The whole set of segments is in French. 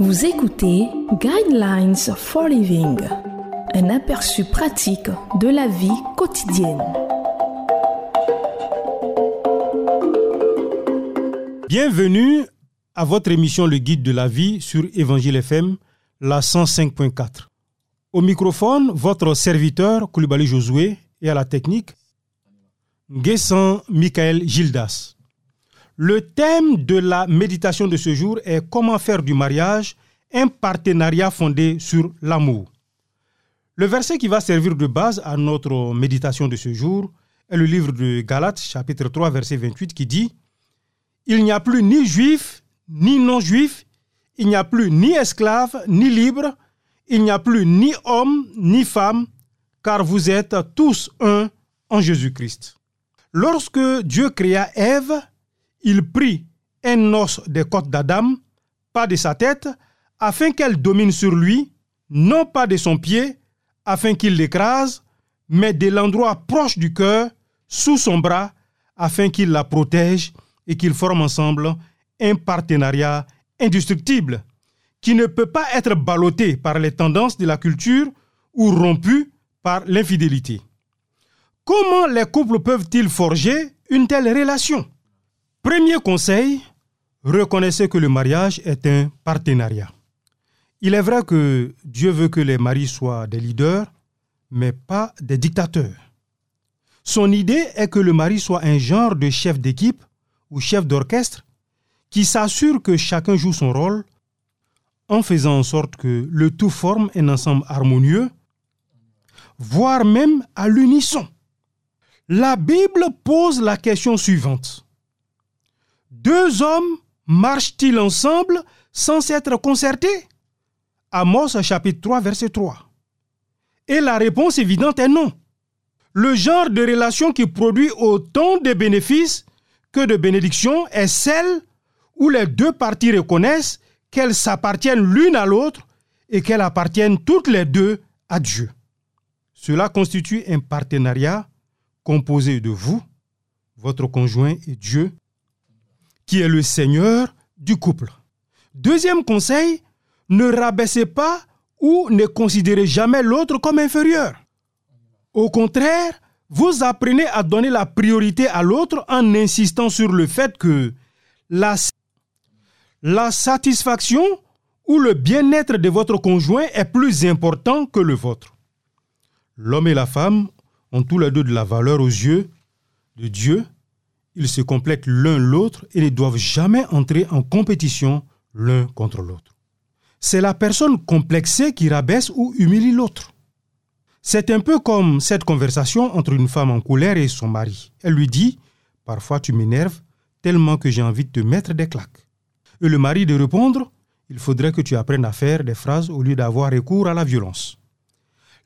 Vous écoutez Guidelines for Living, un aperçu pratique de la vie quotidienne. Bienvenue à votre émission Le Guide de la vie sur Évangile FM, la 105.4. Au microphone, votre serviteur Koulibaly Josué et à la technique, Guessan Michael Gildas. Le thème de la méditation de ce jour est comment faire du mariage un partenariat fondé sur l'amour. Le verset qui va servir de base à notre méditation de ce jour est le livre de Galates chapitre 3 verset 28 qui dit Il n'y a plus ni juif ni non-juif, il n'y a plus ni esclave ni libre, il n'y a plus ni homme ni femme, car vous êtes tous un en Jésus-Christ. Lorsque Dieu créa Ève, il prit un os des côtes d'Adam, pas de sa tête, afin qu'elle domine sur lui, non pas de son pied, afin qu'il l'écrase, mais de l'endroit proche du cœur, sous son bras, afin qu'il la protège et qu'ils forment ensemble un partenariat indestructible, qui ne peut pas être ballotté par les tendances de la culture ou rompu par l'infidélité. Comment les couples peuvent-ils forger une telle relation? Premier conseil, reconnaissez que le mariage est un partenariat. Il est vrai que Dieu veut que les maris soient des leaders, mais pas des dictateurs. Son idée est que le mari soit un genre de chef d'équipe ou chef d'orchestre qui s'assure que chacun joue son rôle en faisant en sorte que le tout forme un ensemble harmonieux, voire même à l'unisson. La Bible pose la question suivante. Deux hommes marchent-ils ensemble sans s'être concertés? Amos chapitre 3 verset 3. Et la réponse évidente est non. Le genre de relation qui produit autant de bénéfices que de bénédictions est celle où les deux parties reconnaissent qu'elles s'appartiennent l'une à l'autre et qu'elles appartiennent toutes les deux à Dieu. Cela constitue un partenariat composé de vous, votre conjoint et Dieu, qui est le Seigneur du couple. Deuxième conseil, ne rabaissez pas ou ne considérez jamais l'autre comme inférieur. Au contraire, vous apprenez à donner la priorité à l'autre en insistant sur le fait que la, satisfaction ou le bien-être de votre conjoint est plus important que le vôtre. L'homme et la femme ont tous les deux de la valeur aux yeux de Dieu ils se complètent l'un l'autre et ne doivent jamais entrer en compétition l'un contre l'autre. C'est la personne complexée qui rabaisse ou humilie l'autre. C'est un peu comme cette conversation entre une femme en colère et son mari. Elle lui dit Parfois tu m'énerves tellement que j'ai envie de te mettre des claques. Et le mari de répondre Il faudrait que tu apprennes à faire des phrases au lieu d'avoir recours à la violence.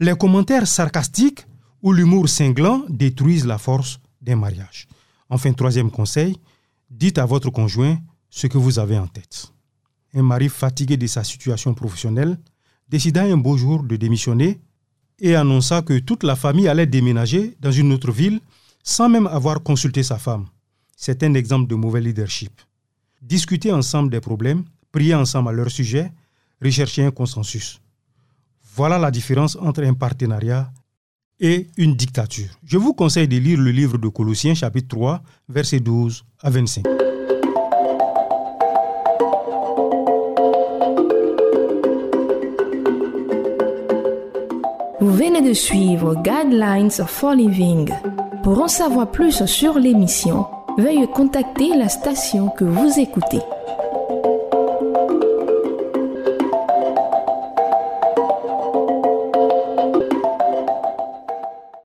Les commentaires sarcastiques ou l'humour cinglant détruisent la force d'un mariage. Enfin, troisième conseil, dites à votre conjoint ce que vous avez en tête. Un mari fatigué de sa situation professionnelle décida un beau jour de démissionner et annonça que toute la famille allait déménager dans une autre ville sans même avoir consulté sa femme. C'est un exemple de mauvais leadership. Discuter ensemble des problèmes, prier ensemble à leur sujet, rechercher un consensus. Voilà la différence entre un partenariat et une dictature. Je vous conseille de lire le livre de Colossiens chapitre 3 versets 12 à 25. Vous venez de suivre Guidelines for Living. Pour en savoir plus sur l'émission, veuillez contacter la station que vous écoutez.